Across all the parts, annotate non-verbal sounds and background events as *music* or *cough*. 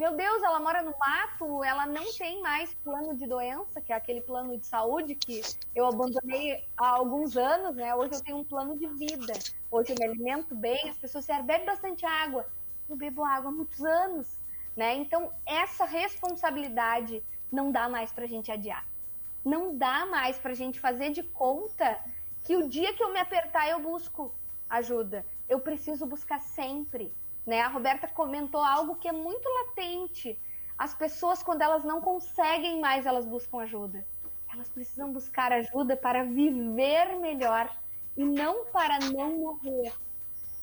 meu Deus, ela mora no mato, ela não tem mais plano de doença, que é aquele plano de saúde que eu abandonei há alguns anos, né? Hoje eu tenho um plano de vida. Hoje eu me alimento bem, as pessoas disseram, bebe bastante água. Eu bebo água há muitos anos, né? Então, essa responsabilidade não dá mais pra gente adiar. Não dá mais pra gente fazer de conta que o dia que eu me apertar eu busco ajuda. Eu preciso buscar sempre. Né? A Roberta comentou algo que é muito latente. As pessoas, quando elas não conseguem mais, elas buscam ajuda. Elas precisam buscar ajuda para viver melhor e não para não morrer.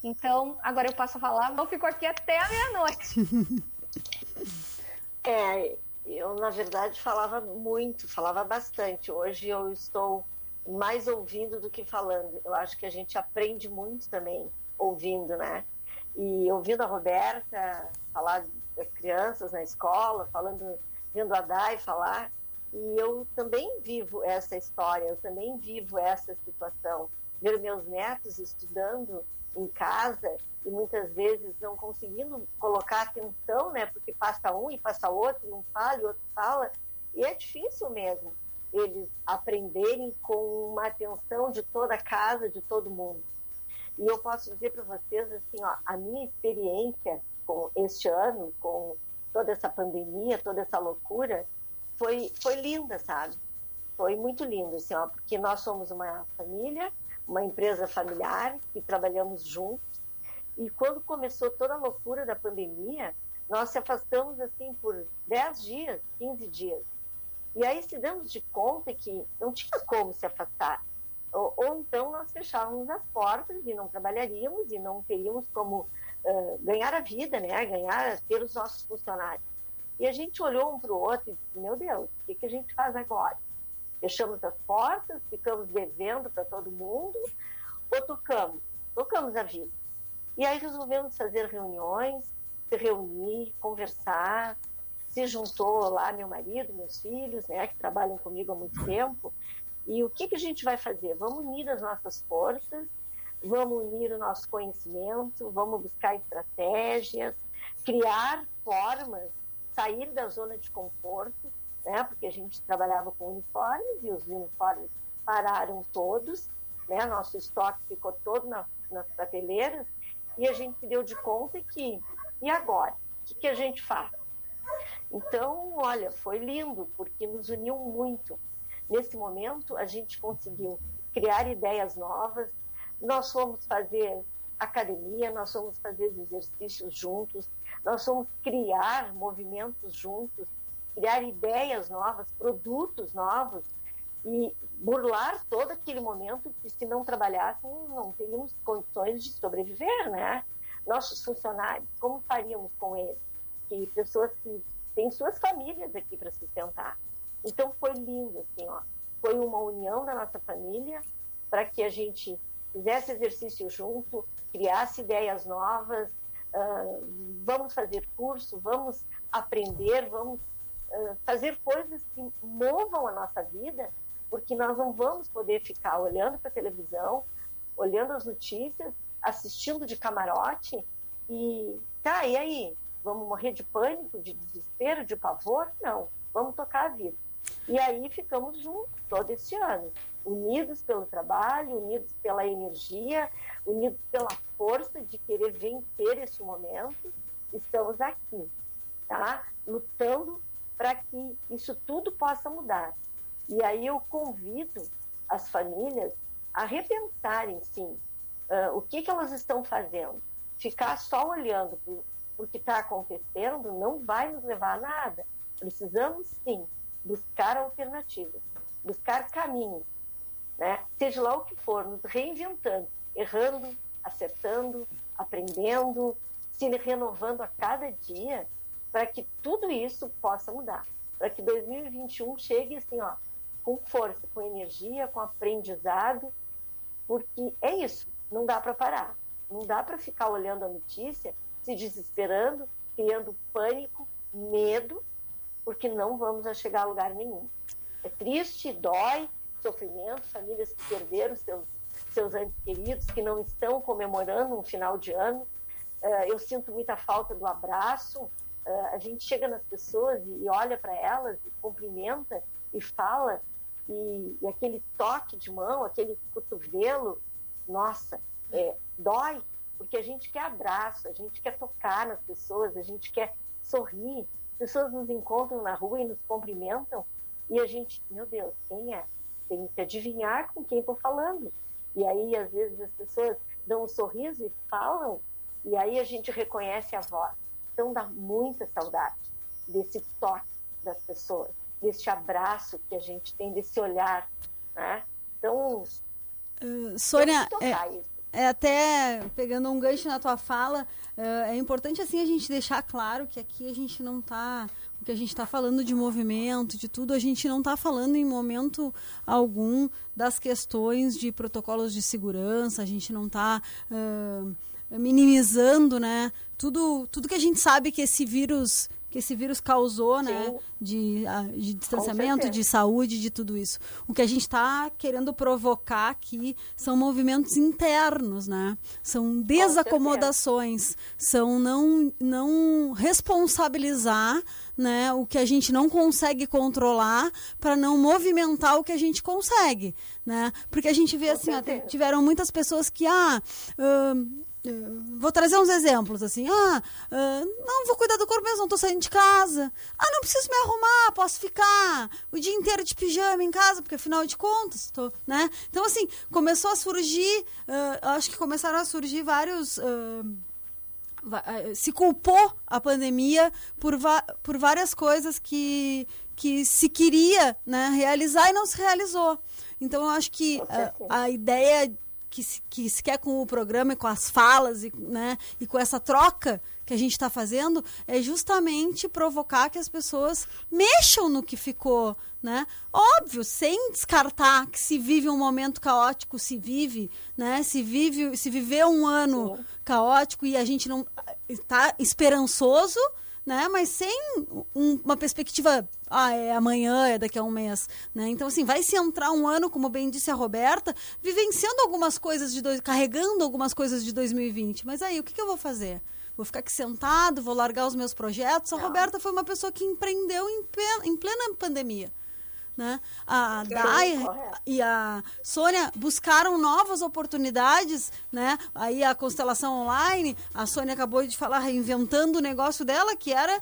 Então, agora eu passo a falar, eu fico aqui até a meia-noite. *laughs* É, eu na verdade falava muito, falava bastante. Hoje eu estou mais ouvindo do que falando. Eu acho que a gente aprende muito também ouvindo, né? E ouvindo a Roberta falar das crianças na escola, falando, vendo a Dai falar, e eu também vivo essa história, eu também vivo essa situação. Ver meus netos estudando em casa e muitas vezes não conseguindo colocar atenção, né? Porque passa um e passa outro, um fala e outro fala, e é difícil mesmo eles aprenderem com uma atenção de toda a casa, de todo mundo. E eu posso dizer para vocês, assim, ó, a minha experiência com este ano, com toda essa pandemia, toda essa loucura, foi, foi linda, sabe? Foi muito lindo, assim, ó, porque nós somos uma família, uma empresa familiar, e trabalhamos juntos. E quando começou toda a loucura da pandemia, nós se afastamos, assim, por 10 dias, 15 dias. E aí se damos de conta que não tinha como se afastar. Ou, ou, então nós fechávamos as portas e não trabalharíamos e não teríamos como uh, ganhar a vida, né? ganhar, ter os nossos funcionários. E a gente olhou um para o outro e disse, meu Deus, o que, que a gente faz agora? Fechamos as portas, ficamos devendo para todo mundo, ou tocamos? Tocamos a vida. E aí resolvemos fazer reuniões, se reunir, conversar, se juntou lá meu marido, meus filhos, né, que trabalham comigo há muito tempo, e o que, que a gente vai fazer? Vamos unir as nossas forças, vamos unir o nosso conhecimento, vamos buscar estratégias, criar formas, sair da zona de conforto, né? Porque a gente trabalhava com uniformes e os uniformes pararam todos, né? Nosso estoque ficou todo na, nas prateleiras e a gente se deu de conta que e agora? O que, que a gente faz? Então, olha, foi lindo porque nos uniu muito. Nesse momento, a gente conseguiu criar ideias novas, nós fomos fazer academia, nós fomos fazer exercícios juntos, nós fomos criar movimentos juntos, criar ideias novas, produtos novos e burlar todo aquele momento que se não trabalhássemos não teríamos condições de sobreviver, né? Nossos funcionários, como faríamos com eles? Que pessoas que têm suas famílias aqui para sustentar. Então foi lindo, assim, ó. Foi uma união da nossa família para que a gente fizesse exercício junto, criasse ideias novas, uh, vamos fazer curso, vamos aprender, vamos uh, fazer coisas que movam a nossa vida, porque nós não vamos poder ficar olhando para a televisão, olhando as notícias, assistindo de camarote e tá, e aí? Vamos morrer de pânico, de desespero, de pavor? Não, vamos tocar a vida. E aí ficamos juntos todo esse ano, unidos pelo trabalho, unidos pela energia, unidos pela força de querer vencer esse momento. Estamos aqui, tá? Lutando para que isso tudo possa mudar. E aí eu convido as famílias a repensarem, sim, uh, o que, que elas estão fazendo. Ficar só olhando para o que está acontecendo não vai nos levar a nada. Precisamos, sim, buscar alternativas, buscar caminhos, né? seja lá o que for, nos reinventando, errando, acertando, aprendendo, se renovando a cada dia, para que tudo isso possa mudar, para que 2021 chegue assim, ó, com força, com energia, com aprendizado, porque é isso, não dá para parar, não dá para ficar olhando a notícia, se desesperando, criando pânico, medo, porque não vamos a chegar a lugar nenhum. É triste, dói, sofrimento, famílias que perderam seus, seus entes queridos, que não estão comemorando um final de ano. Uh, eu sinto muita falta do abraço, uh, a gente chega nas pessoas e, e olha para elas, e cumprimenta e fala, e, e, aquele toque de mão, aquele cotovelo, nossa, é, dói, porque a gente quer abraço, a gente quer tocar nas pessoas, a gente quer sorrir. As pessoas nos encontram na rua e nos cumprimentam e a gente, meu Deus, quem é? Tem que adivinhar com quem estou falando. E aí, às vezes, as pessoas dão um sorriso e falam, e aí a gente reconhece a voz. Então, dá muita saudade desse toque das pessoas, desse abraço que a gente tem, desse olhar. Né? Então, uh, Sônia, é, é, até pegando um gancho na tua fala, uh, é importante assim a gente deixar claro que aqui a gente não está que a gente está falando de movimento, de tudo, a gente não está falando em momento algum das questões de protocolos de segurança, a gente não está uh, minimizando, né? Tudo, tudo que a gente sabe que esse vírus que esse vírus causou, né? De, de distanciamento, de saúde, de tudo isso. O que a gente está querendo provocar aqui são movimentos internos, né? São desacomodações, são não, não responsabilizar né, o que a gente não consegue controlar para não movimentar o que a gente consegue, né? Porque a gente vê assim, ó, tiveram muitas pessoas que ah, uh, Vou trazer uns exemplos, assim. Ah, uh, não vou cuidar do corpo mesmo, não estou saindo de casa. Ah, não preciso me arrumar, posso ficar o dia inteiro de pijama em casa, porque afinal de contas, tô, né? Então, assim, começou a surgir, uh, acho que começaram a surgir vários. Uh, se culpou a pandemia por, por várias coisas que, que se queria né, realizar e não se realizou. Então, eu acho que a, a ideia que se, que se quer com o programa e com as falas e, né, e com essa troca que a gente está fazendo é justamente provocar que as pessoas mexam no que ficou, né? Óbvio, sem descartar que se vive um momento caótico, se vive, né? Se vive, se viver um ano caótico e a gente não está esperançoso, né? Mas sem um, uma perspectiva, ah, é amanhã, é daqui a um mês, né? Então, assim, vai se entrar um ano, como bem disse a Roberta, vivenciando algumas coisas de dois, carregando algumas coisas de 2020. Mas aí, o que, que eu vou fazer? Vou ficar aqui sentado, vou largar os meus projetos. A Roberta foi uma pessoa que empreendeu em plena, em plena pandemia. Né? A Dai e a Sônia buscaram novas oportunidades, né? Aí a constelação online, a Sônia acabou de falar reinventando o negócio dela, que era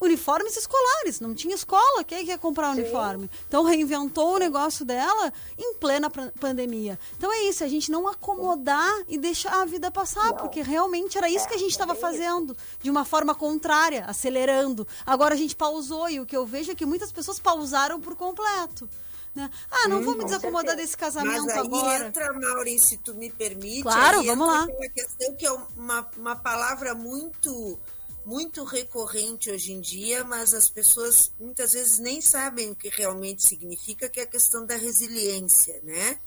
uniformes escolares, não tinha escola, quem ia comprar uniforme? Então reinventou o negócio dela em plena pandemia. Então é isso, a gente não acomodar e deixar a vida passar, não. porque realmente era isso é, que a gente estava é fazendo, de uma forma contrária, acelerando. Agora a gente pausou e o que eu vejo é que muitas pessoas pausaram por completo. Né? Ah, não hum, vou me desacomodar desse casamento Mas aí agora. entra, Maurício, se tu me permite. Claro, vamos lá. Uma questão que é uma, uma palavra muito muito recorrente hoje em dia, mas as pessoas muitas vezes nem sabem o que realmente significa, que é a questão da resiliência, né?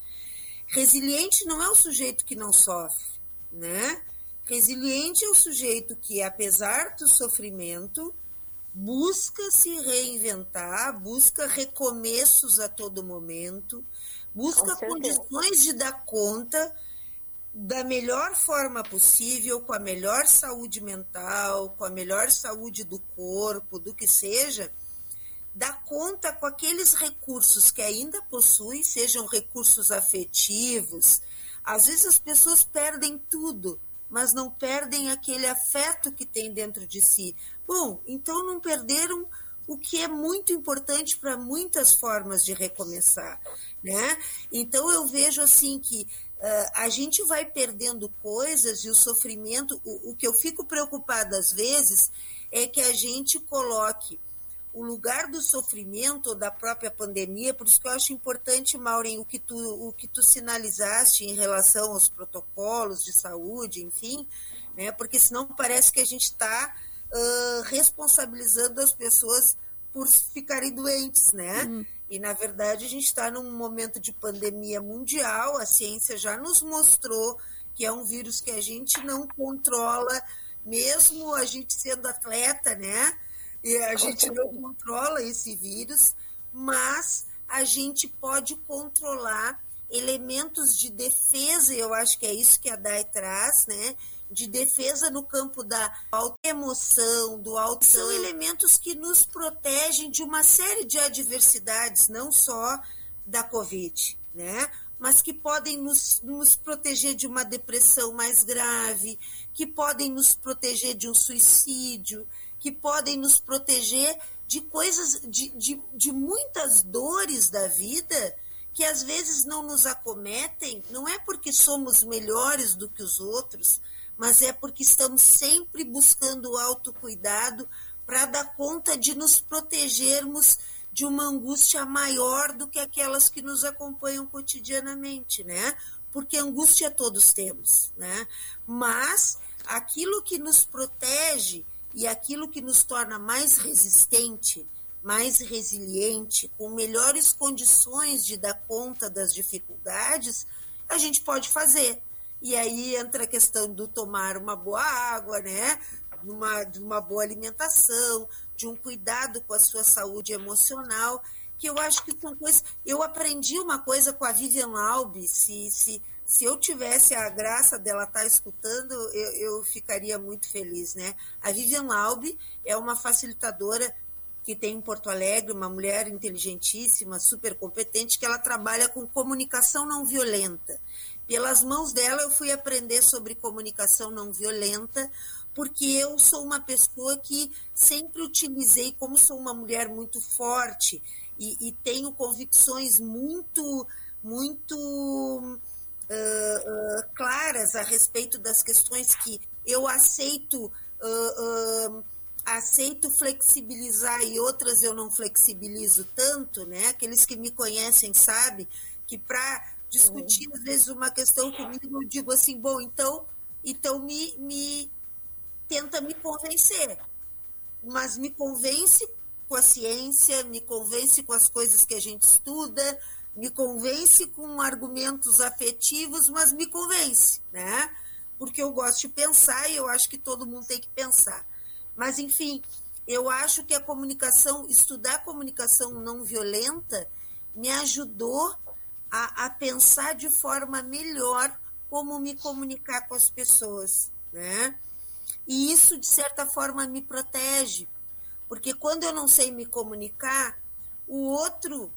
Resiliente não é o sujeito que não sofre, né? Resiliente é o sujeito que, apesar do sofrimento, busca se reinventar, busca recomeços a todo momento, busca condições de dar conta da melhor forma possível, com a melhor saúde mental, com a melhor saúde do corpo, do que seja, dá conta com aqueles recursos que ainda possui, sejam recursos afetivos. Às vezes as pessoas perdem tudo, mas não perdem aquele afeto que tem dentro de si. Bom, então não perderam o que é muito importante para muitas formas de recomeçar, né? Então eu vejo assim que a gente vai perdendo coisas e o sofrimento. O, o, que eu fico preocupada às vezes é que a gente coloque o lugar do sofrimento da própria pandemia, por isso que eu acho importante, Maureen, o que tu, o que tu sinalizaste em relação aos protocolos de saúde, enfim, né, porque senão parece que a gente está uh, responsabilizando as pessoas por ficarem doentes, né? Uhum. E, na verdade, a gente está num momento de pandemia mundial, a ciência já nos mostrou que é um vírus que a gente não controla, mesmo a gente sendo atleta, né? E a gente não *laughs* controla esse vírus, mas a gente pode controlar elementos de defesa, eu acho que é isso que a DAI traz, né? De defesa no campo da emoção, do alto, são elementos que nos protegem de uma série de adversidades, não só da Covid, né? Mas que podem nos, nos proteger de uma depressão mais grave, que podem nos proteger de um suicídio, que podem nos proteger de coisas, de, de, de muitas dores da vida que às vezes não nos acometem, não é porque somos melhores do que os outros, mas é porque estamos sempre buscando o autocuidado para dar conta de nos protegermos de uma angústia maior do que aquelas que nos acompanham cotidianamente, né? Porque angústia todos temos, né? Mas aquilo que nos protege e aquilo que nos torna mais resistente, mais resiliente, com melhores condições de dar conta das dificuldades, a gente pode fazer. E aí entra a questão do tomar uma boa água, né? Uma, de uma boa alimentação, de um cuidado com a sua saúde emocional, que eu acho que são coisas. Eu aprendi uma coisa com a Vivian Laube, se, se, se eu tivesse a graça dela estar tá escutando, eu, eu ficaria muito feliz, né? A Vivian Laube é uma facilitadora que tem em Porto Alegre, uma mulher inteligentíssima, super competente, que ela trabalha com comunicação não violenta. Pelas mãos dela, eu fui aprender sobre comunicação não violenta, porque eu sou uma pessoa que sempre utilizei, como sou uma mulher muito forte e, e tenho convicções muito, muito uh, uh, claras a respeito das questões que eu aceito. Uh, aceito flexibilizar e outras eu não flexibilizo tanto, né? Aqueles que me conhecem sabem que para discutir às vezes uma questão comigo eu digo assim, bom, então, então me, me tenta me convencer, mas me convence com a ciência, me convence com as coisas que a gente estuda, me convence com argumentos afetivos, mas me convence, né? Porque eu gosto de pensar e eu acho que todo mundo tem que pensar. Mas, enfim, eu acho que a comunicação, estudar comunicação não violenta, me ajudou a, a pensar de forma melhor como me comunicar com as pessoas, né? E isso, de certa forma, me protege, porque quando eu não sei me comunicar, o outro,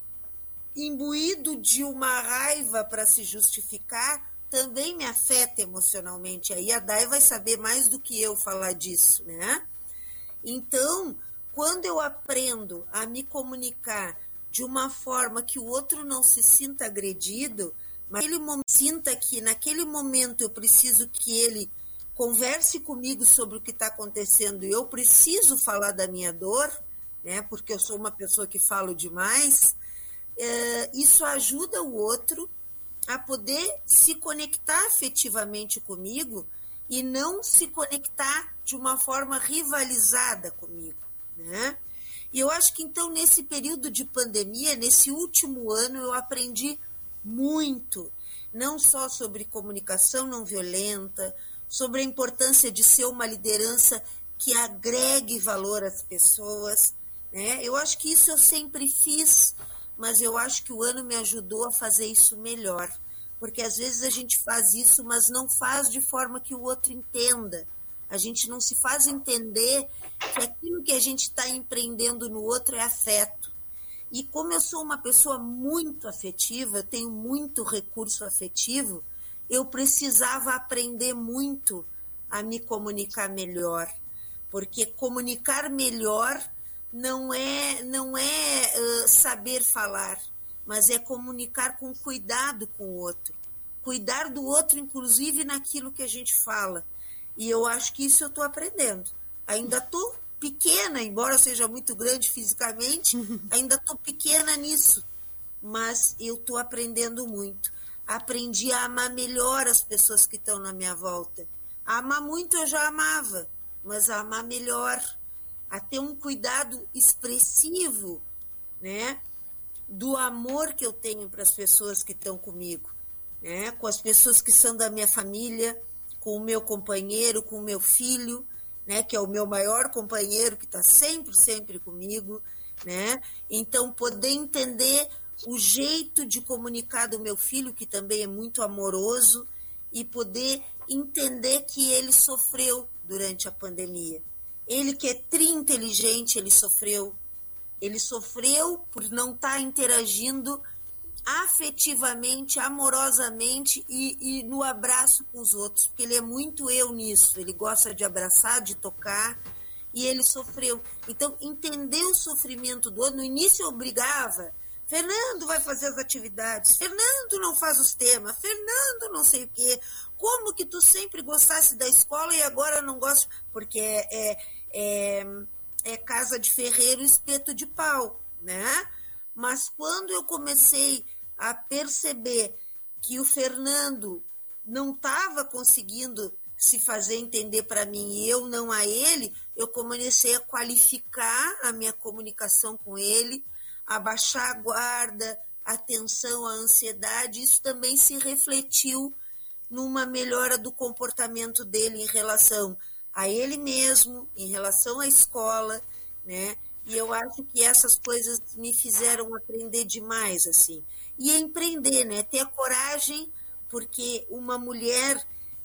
imbuído de uma raiva para se justificar, também me afeta emocionalmente. Aí a Dai vai saber mais do que eu falar disso, né? Então, quando eu aprendo a me comunicar de uma forma que o outro não se sinta agredido, mas ele sinta que naquele momento eu preciso que ele converse comigo sobre o que está acontecendo e eu preciso falar da minha dor, né? Porque eu sou uma pessoa que falo demais. É, isso ajuda o outro a poder se conectar afetivamente comigo e não se conectar de uma forma rivalizada comigo, né? E eu acho que então nesse período de pandemia, nesse último ano, eu aprendi muito, não só sobre comunicação não violenta, sobre a importância de ser uma liderança que agregue valor às pessoas, né? Eu acho que isso eu sempre fiz, mas eu acho que o ano me ajudou a fazer isso melhor porque às vezes a gente faz isso, mas não faz de forma que o outro entenda. A gente não se faz entender que aquilo que a gente está empreendendo no outro é afeto. E como eu sou uma pessoa muito afetiva, tenho muito recurso afetivo, eu precisava aprender muito a me comunicar melhor, porque comunicar melhor não é não é uh, saber falar, mas é comunicar com cuidado com o outro. Cuidar do outro, inclusive naquilo que a gente fala. E eu acho que isso eu estou aprendendo. Ainda estou pequena, embora seja muito grande fisicamente, *laughs* ainda estou pequena nisso. Mas eu estou aprendendo muito. Aprendi a amar melhor as pessoas que estão na minha volta. A amar muito eu já amava, mas a amar melhor, a ter um cuidado expressivo, né? do amor que eu tenho para as pessoas que estão comigo, né? com as pessoas que são da minha família, com o meu companheiro, com o meu filho, né? que é o meu maior companheiro, que está sempre, sempre comigo. Né? Então, poder entender o jeito de comunicar do meu filho, que também é muito amoroso, e poder entender que ele sofreu durante a pandemia. Ele que é tri inteligente, ele sofreu. Ele sofreu por não estar tá interagindo afetivamente, amorosamente e, e, no abraço com os outros, porque ele é muito eu nisso. Ele gosta de abraçar, de tocar, e ele sofreu. Então, entender o sofrimento do outro, no início obrigava. Fernando vai fazer as atividades, Fernando não faz os temas, Fernando não sei o quê. Como que tu sempre gostasse da escola e agora não gosta? Porque é, é, é, é casa de ferreiro, espeto de pau, né? Mas quando eu comecei a perceber que o Fernando não estava conseguindo se fazer entender para mim e eu não a ele, eu comecei a qualificar a minha comunicação com ele, a baixar a guarda, a tensão, a ansiedade. Isso também se refletiu numa melhora do comportamento dele em relação a ele mesmo, em relação à escola, né? E eu acho que essas coisas me fizeram aprender demais, assim e empreender, né? Ter a coragem, porque uma mulher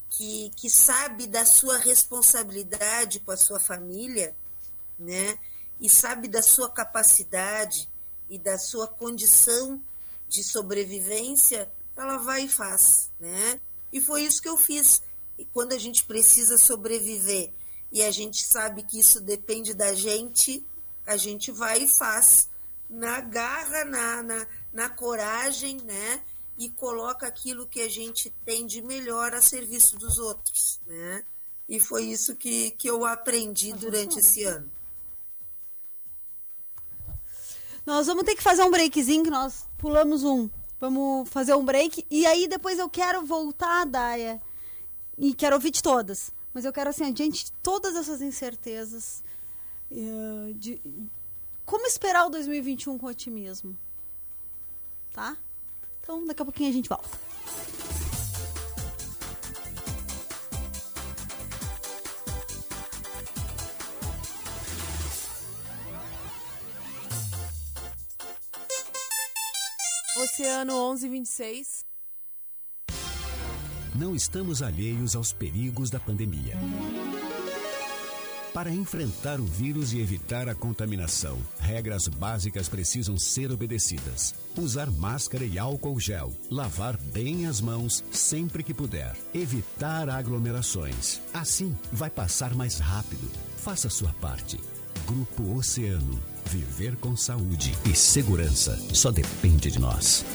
que, que sabe da sua responsabilidade com a sua família, né? E sabe da sua capacidade e da sua condição de sobrevivência, ela vai e faz, né? E foi isso que eu fiz. E quando a gente precisa sobreviver e a gente sabe que isso depende da gente, a gente vai e faz na garra, na, na, na coragem, né? E coloca aquilo que a gente tem de melhor a serviço dos outros, né? E foi isso que, que eu aprendi durante esse ano. Nós vamos ter que fazer um breakzinho, que nós pulamos um. Vamos fazer um break. E aí depois eu quero voltar, Daia. E quero ouvir de todas. Mas eu quero, assim, diante de todas essas incertezas, uh, de, como esperar o 2021 com otimismo? Tá? Então, daqui a pouquinho a gente volta. Oceano 1126. Não estamos alheios aos perigos da pandemia. Para enfrentar o vírus e evitar a contaminação, regras básicas precisam ser obedecidas. Usar máscara e álcool gel, lavar bem as mãos sempre que puder, evitar aglomerações. Assim, vai passar mais rápido. Faça sua parte. Grupo Oceano. Viver com saúde e segurança só depende de nós.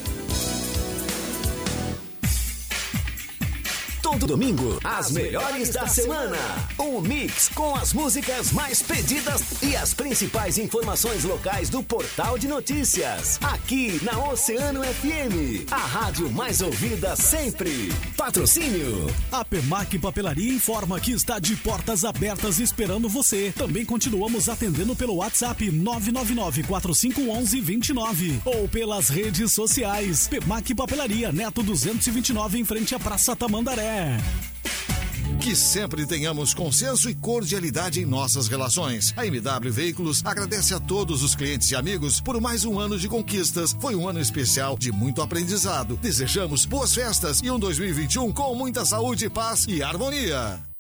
Todo domingo, as melhores da semana. Um mix com as músicas mais pedidas e as principais informações locais do portal de notícias. Aqui na Oceano FM, a rádio mais ouvida sempre. Patrocínio. A Pemac Papelaria informa que está de portas abertas esperando você. Também continuamos atendendo pelo WhatsApp 999 4511 29 ou pelas redes sociais. Pemac Papelaria Neto 229 em frente à Praça Tamandaré. Que sempre tenhamos consenso e cordialidade em nossas relações. A MW Veículos agradece a todos os clientes e amigos por mais um ano de conquistas. Foi um ano especial de muito aprendizado. Desejamos boas festas e um 2021 com muita saúde, paz e harmonia.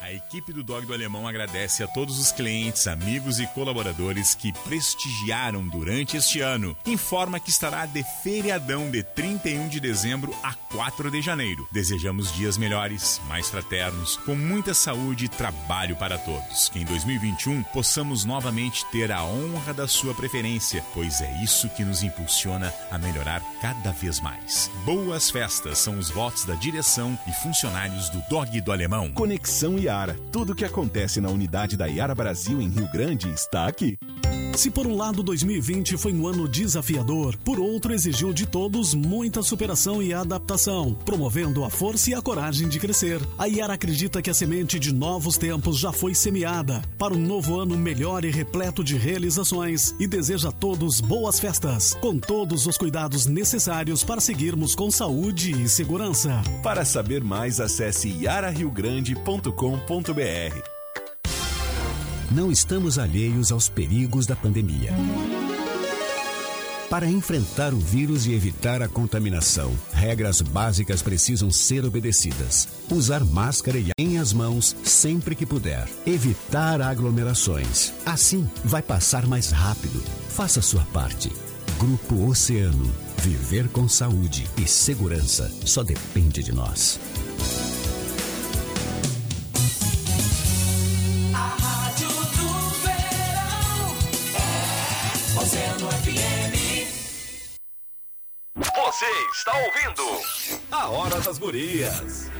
A equipe do Dog do Alemão agradece a todos os clientes, amigos e colaboradores que prestigiaram durante este ano. Informa que estará de feriadão de 31 de dezembro a 4 de janeiro. Desejamos dias melhores, mais fraternos, com muita saúde e trabalho para todos. Que em 2021 possamos novamente ter a honra da sua preferência, pois é isso que nos impulsiona a melhorar cada vez mais. Boas festas são os votos da direção e funcionários do Dog do Alemão. Conexão e Iara. Tudo o que acontece na unidade da Iara Brasil em Rio Grande está aqui. Se por um lado 2020 foi um ano desafiador, por outro exigiu de todos muita superação e adaptação, promovendo a força e a coragem de crescer. A Iara acredita que a semente de novos tempos já foi semeada para um novo ano melhor e repleto de realizações e deseja a todos boas festas, com todos os cuidados necessários para seguirmos com saúde e segurança. Para saber mais, acesse não estamos alheios aos perigos da pandemia. Para enfrentar o vírus e evitar a contaminação, regras básicas precisam ser obedecidas. Usar máscara e em as mãos sempre que puder. Evitar aglomerações. Assim, vai passar mais rápido. Faça sua parte. Grupo Oceano. Viver com saúde e segurança só depende de nós. Hora das Gurias.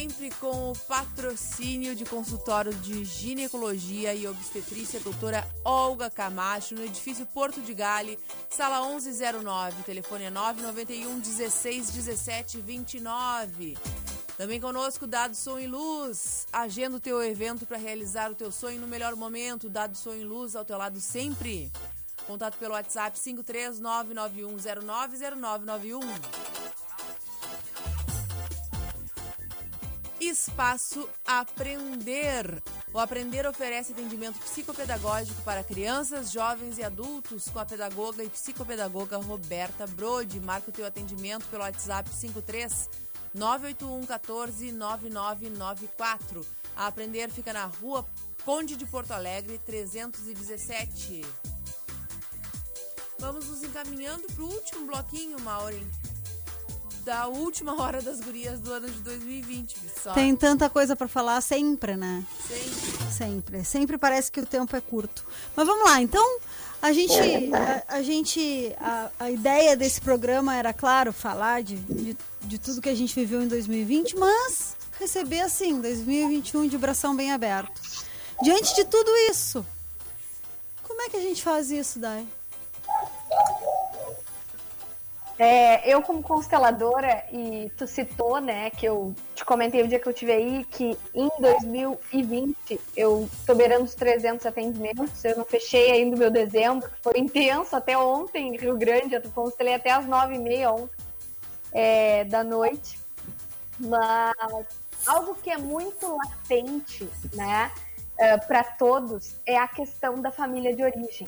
Sempre com o patrocínio de consultório de ginecologia e obstetrícia doutora Olga Camacho, no edifício Porto de Gale, sala 1109, telefone é 991 16 17 29. Também conosco, Dado Som e Luz. Agenda o teu evento para realizar o teu sonho no melhor momento. Dado Som e Luz ao teu lado sempre. Contato pelo WhatsApp 53991090991. Espaço Aprender. O Aprender oferece atendimento psicopedagógico para crianças, jovens e adultos com a pedagoga e psicopedagoga Roberta Brode. Marca o teu atendimento pelo WhatsApp 53 981 14 9994. A Aprender fica na rua Conde de Porto Alegre, 317. Vamos nos encaminhando para o último bloquinho, Maureen da última hora das gurias do ano de 2020. Só. Tem tanta coisa para falar sempre, né? Sempre. Sempre. Sempre parece que o tempo é curto. Mas vamos lá, então. A gente, a, a gente, a, a, ideia desse programa era, claro, falar de, de, de tudo que a gente viveu em 2020, mas receber, assim, 2021 de bração bem aberto. Diante de tudo isso, como é que a gente faz isso, Dai? É, eu, como consteladora, e tu citou, né, que eu te comentei o dia que eu tive aí, que em 2020 eu tô beirando os 300 atendimentos, eu não fechei ainda o meu dezembro, que foi intenso até ontem em Rio Grande, eu constelei até as 9h30 ontem é, da noite. Mas algo que é muito latente, né, é, para todos, é a questão da família de origem.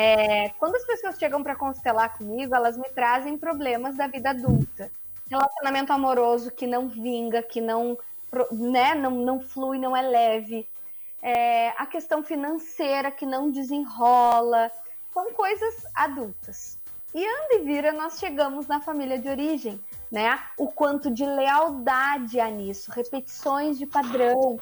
É, quando as pessoas chegam para constelar comigo, elas me trazem problemas da vida adulta. Relacionamento amoroso que não vinga, que não, né, não, não flui, não é leve. É, a questão financeira que não desenrola. São coisas adultas. E anda e vira, nós chegamos na família de origem, né? O quanto de lealdade há nisso, repetições de padrão,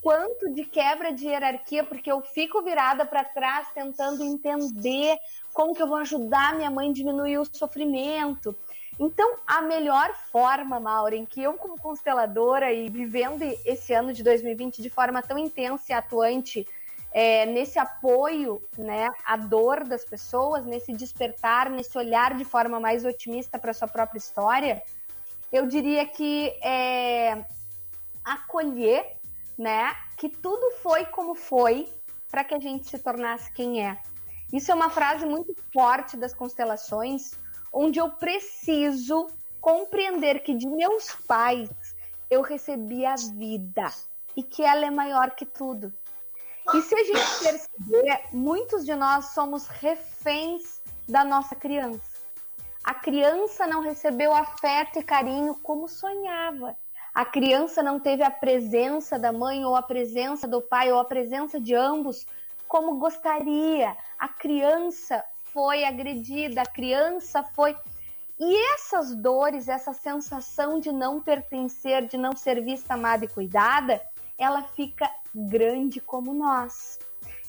quanto de quebra de hierarquia, porque eu fico virada para trás tentando entender como que eu vou ajudar minha mãe a diminuir o sofrimento. Então, a melhor forma, Maureen, que eu como consteladora e vivendo esse ano de 2020 de forma tão intensa e atuante é, nesse apoio, né, à dor das pessoas, nesse despertar, nesse olhar de forma mais otimista para sua própria história, eu diria que é acolher né? Que tudo foi como foi para que a gente se tornasse quem é. Isso é uma frase muito forte das constelações, onde eu preciso compreender que de meus pais eu recebi a vida e que ela é maior que tudo. E se a gente perceber, muitos de nós somos reféns da nossa criança. A criança não recebeu afeto e carinho como sonhava a criança não teve a presença da mãe ou a presença do pai ou a presença de ambos como gostaria. A criança foi agredida, a criança foi. E essas dores, essa sensação de não pertencer, de não ser vista, amada e cuidada, ela fica grande como nós.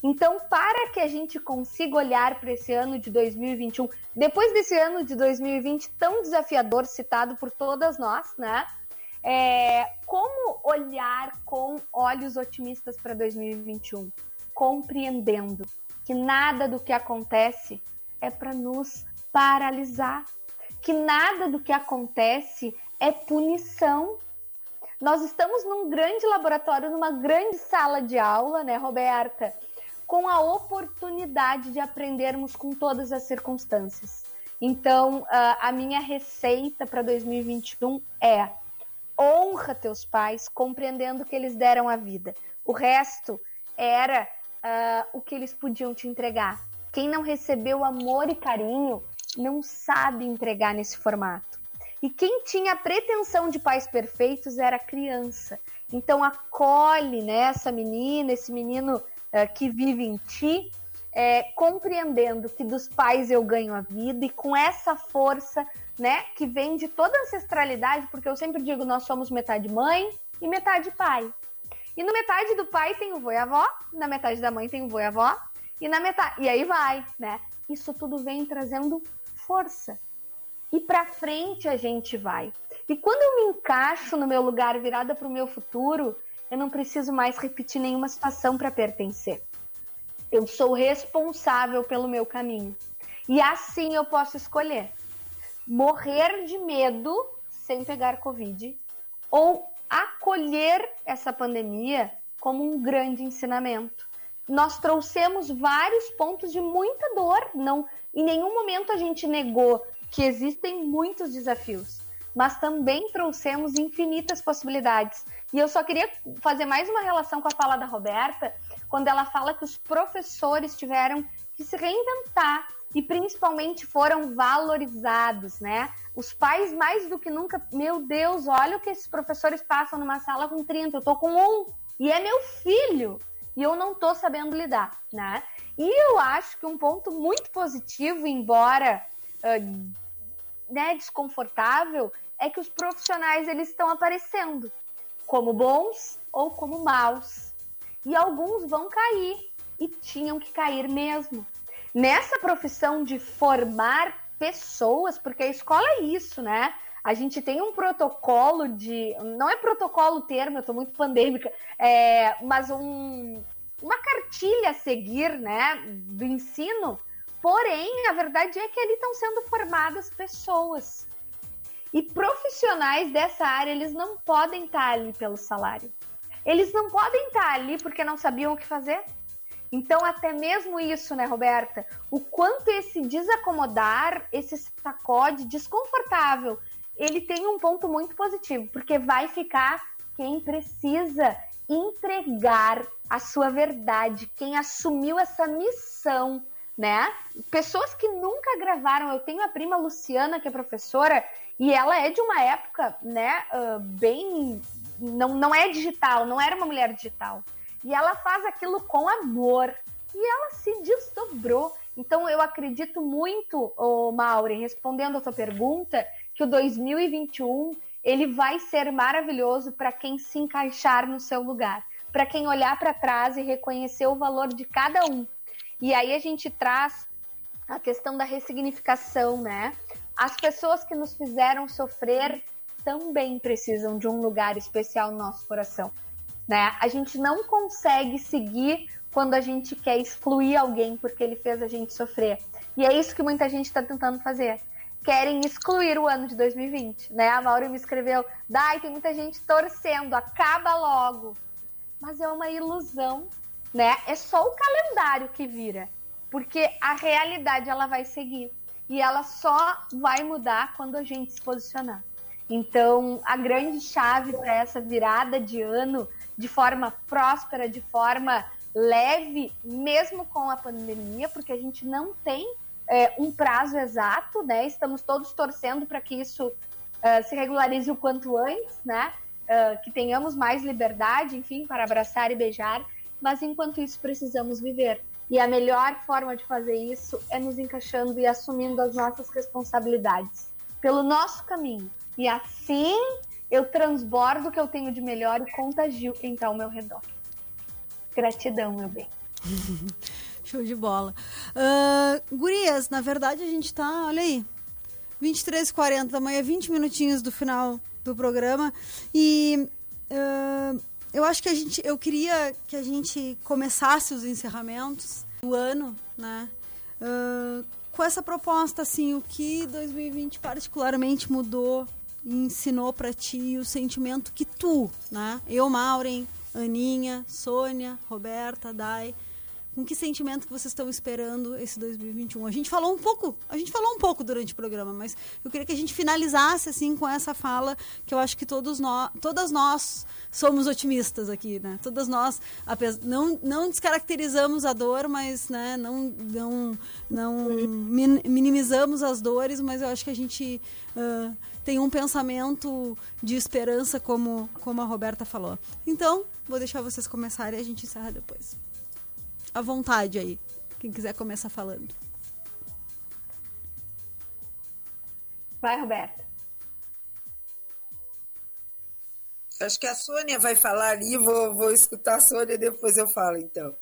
Então, para que a gente consiga olhar para esse ano de 2021, depois desse ano de 2020 tão desafiador, citado por todas nós, né? É, como olhar com olhos otimistas para 2021? Compreendendo que nada do que acontece é para nos paralisar, que nada do que acontece é punição. Nós estamos num grande laboratório, numa grande sala de aula, né, Roberta? Com a oportunidade de aprendermos com todas as circunstâncias. Então, a minha receita para 2021 é honra teus pais, compreendendo que eles deram a vida. O resto era uh, o que eles podiam te entregar. Quem não recebeu amor e carinho não sabe entregar nesse formato. E quem tinha a pretensão de pais perfeitos era criança. Então acolhe né, essa menina, esse menino uh, que vive em ti, é, compreendendo que dos pais eu ganho a vida e com essa força né, que vem de toda a ancestralidade, porque eu sempre digo, nós somos metade mãe e metade pai. E no metade do pai tem o vô e a avó, na metade da mãe tem o vô e a avó, e na metade. E aí vai, né? Isso tudo vem trazendo força. E para frente a gente vai. E quando eu me encaixo no meu lugar virada para o meu futuro, eu não preciso mais repetir nenhuma situação para pertencer. Eu sou responsável pelo meu caminho. E assim eu posso escolher morrer de medo sem pegar Covid ou acolher essa pandemia como um grande ensinamento. Nós trouxemos vários pontos de muita dor, não em nenhum momento a gente negou que existem muitos desafios, mas também trouxemos infinitas possibilidades. E eu só queria fazer mais uma relação com a fala da Roberta, quando ela fala que os professores tiveram que se reinventar e principalmente foram valorizados, né? Os pais, mais do que nunca, meu Deus, olha o que esses professores passam numa sala com 30, eu tô com um, e é meu filho, e eu não tô sabendo lidar, né? E eu acho que um ponto muito positivo, embora uh, né, desconfortável, é que os profissionais eles estão aparecendo como bons ou como maus. E alguns vão cair, e tinham que cair mesmo nessa profissão de formar pessoas, porque a escola é isso, né? A gente tem um protocolo de. Não é protocolo o termo, eu estou muito pandêmica, é, mas um, uma cartilha a seguir, né? Do ensino. Porém, a verdade é que ali estão sendo formadas pessoas. E profissionais dessa área, eles não podem estar ali pelo salário. Eles não podem estar ali porque não sabiam o que fazer. Então, até mesmo isso, né, Roberta? O quanto esse desacomodar, esse sacode desconfortável, ele tem um ponto muito positivo, porque vai ficar quem precisa entregar a sua verdade, quem assumiu essa missão, né? Pessoas que nunca gravaram. Eu tenho a prima Luciana, que é professora, e ela é de uma época, né, uh, bem. Não, não é digital, não era uma mulher digital. E ela faz aquilo com amor. E ela se desdobrou. Então eu acredito muito, oh, Maureen, respondendo a sua pergunta, que o 2021 ele vai ser maravilhoso para quem se encaixar no seu lugar, para quem olhar para trás e reconhecer o valor de cada um. E aí a gente traz a questão da ressignificação, né? As pessoas que nos fizeram sofrer também precisam de um lugar especial no nosso coração né? A gente não consegue seguir quando a gente quer excluir alguém porque ele fez a gente sofrer. E é isso que muita gente está tentando fazer. Querem excluir o ano de 2020, né? A Mauro me escreveu, Dai, tem muita gente torcendo, acaba logo. Mas é uma ilusão, né? É só o calendário que vira, porque a realidade ela vai seguir e ela só vai mudar quando a gente se posicionar. Então, a grande chave para essa virada de ano de forma próspera, de forma leve, mesmo com a pandemia, porque a gente não tem é, um prazo exato, né? Estamos todos torcendo para que isso uh, se regularize o quanto antes, né? Uh, que tenhamos mais liberdade, enfim, para abraçar e beijar, mas enquanto isso precisamos viver. E a melhor forma de fazer isso é nos encaixando e assumindo as nossas responsabilidades pelo nosso caminho. E assim eu transbordo o que eu tenho de melhor e contagio quem está ao meu redor. Gratidão, meu bem. *laughs* Show de bola. Uh, gurias, na verdade a gente tá, olha aí, 23h40 da manhã, 20 minutinhos do final do programa. E uh, eu acho que a gente, eu queria que a gente começasse os encerramentos do ano, né? Uh, com essa proposta, assim, o que 2020 particularmente mudou ensinou para ti o sentimento que tu, né? Eu, Maureen, Aninha, Sônia, Roberta, Dai, com que sentimento que vocês estão esperando esse 2021? A gente falou um pouco, a gente falou um pouco durante o programa, mas eu queria que a gente finalizasse assim com essa fala que eu acho que todos nós, todas nós somos otimistas aqui, né? Todas nós, não, não descaracterizamos a dor, mas né, não, não, não minimizamos as dores, mas eu acho que a gente uh, tem um pensamento de esperança, como, como a Roberta falou. Então, vou deixar vocês começarem e a gente encerra depois à vontade aí. Quem quiser começar falando. Vai, Roberta. Acho que a Sônia vai falar ali, vou, vou escutar a Sônia e depois eu falo, então.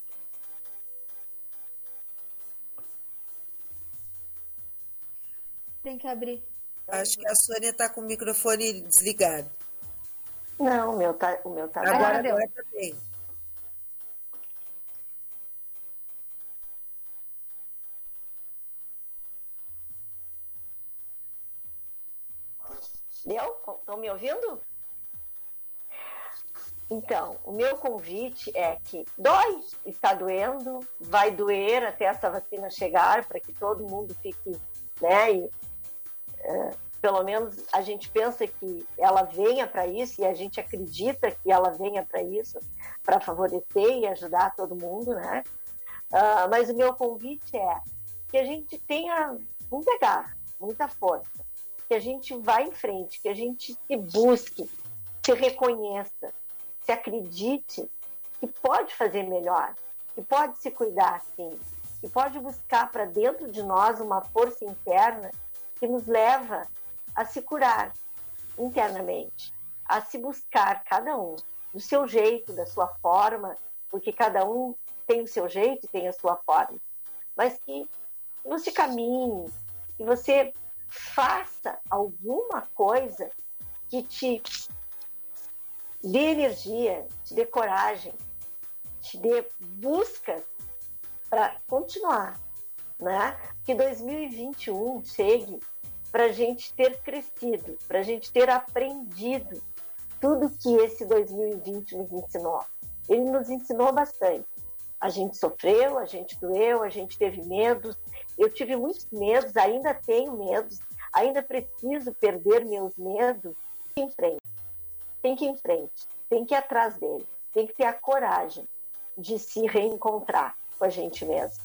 Tem que abrir. Acho que a Sônia está com o microfone desligado. Não, o meu tá, o meu tá agora, agora tá bem. Deu? Estão me ouvindo? Então, o meu convite é que dói, está doendo, vai doer até essa vacina chegar, para que todo mundo fique, né? E, é, pelo menos a gente pensa que ela venha para isso e a gente acredita que ela venha para isso, para favorecer e ajudar todo mundo, né? Uh, mas o meu convite é que a gente tenha muita garra, muita força, que a gente vá em frente, que a gente se busque, se reconheça, se acredite que pode fazer melhor, que pode se cuidar assim, que pode buscar para dentro de nós uma força interna que nos leva a se curar internamente, a se buscar cada um do seu jeito, da sua forma, porque cada um tem o seu jeito e tem a sua forma, mas que você caminhe, que você faça alguma coisa que te dê energia, te dê coragem, te dê busca para continuar, né? Que 2021 chegue para a gente ter crescido, para a gente ter aprendido tudo que esse 2020 nos ensinou. Ele nos ensinou bastante. A gente sofreu, a gente doeu, a gente teve medos, eu tive muitos medos, ainda tenho medos, ainda preciso perder meus medos. Tem que ir em frente, tem que ir em frente, tem que ir atrás dele, tem que ter a coragem de se reencontrar com a gente mesmo.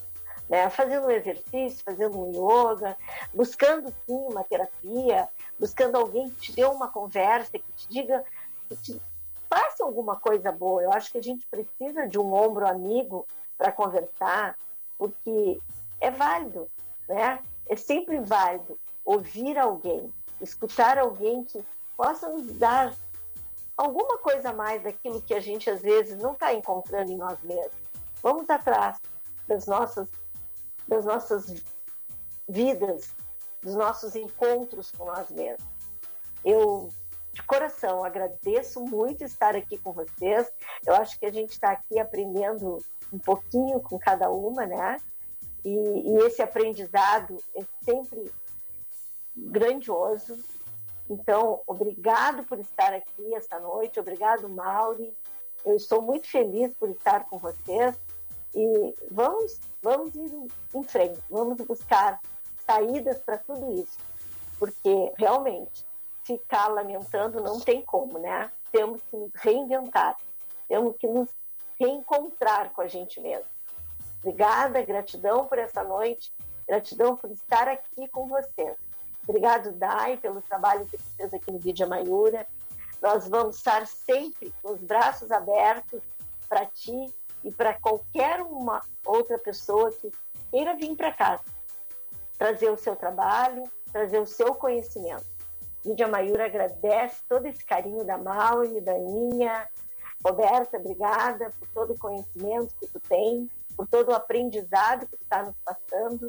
Né? Fazendo um exercício, fazendo um yoga, buscando sim uma terapia, buscando alguém que te dê uma conversa, que te diga, que te faça alguma coisa boa. Eu acho que a gente precisa de um ombro amigo para conversar, porque é válido, né? É sempre válido ouvir alguém, escutar alguém que possa nos dar alguma coisa a mais daquilo que a gente às vezes não está encontrando em nós mesmos. Vamos atrás das nossas, das nossas vidas, dos nossos encontros com nós mesmos. Eu, de coração, agradeço muito estar aqui com vocês. Eu acho que a gente está aqui aprendendo um pouquinho com cada uma, né? E, e esse aprendizado é sempre grandioso. Então, obrigado por estar aqui esta noite, obrigado, Mauri. Eu estou muito feliz por estar com vocês e vamos, vamos ir em frente, vamos buscar saídas para tudo isso, porque realmente ficar lamentando não tem como, né? Temos que nos reinventar, temos que nos reencontrar com a gente mesmo. Obrigada, gratidão por essa noite, gratidão por estar aqui com vocês. Obrigado, Dai, pelo trabalho que você fez aqui no Vídeo Maiura. Nós vamos estar sempre com os braços abertos para ti e para qualquer uma outra pessoa que queira vir para cá, trazer o seu trabalho, trazer o seu conhecimento. Lídia Maiura agradece todo esse carinho da Mauri, da Aninha. Roberta, obrigada por todo o conhecimento que tu tem por todo o aprendizado que está nos passando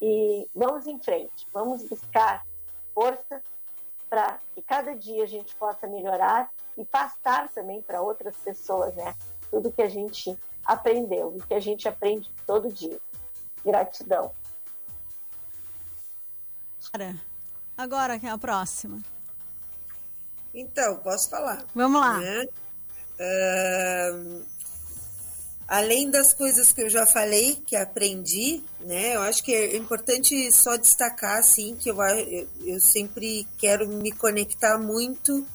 e vamos em frente, vamos buscar força para que cada dia a gente possa melhorar e passar também para outras pessoas, né? Tudo que a gente aprendeu e que a gente aprende todo dia. Gratidão. Agora, quem é a próxima? Então, posso falar. Vamos lá. Né? Uh, além das coisas que eu já falei, que aprendi, né? Eu acho que é importante só destacar, assim, que eu, eu sempre quero me conectar muito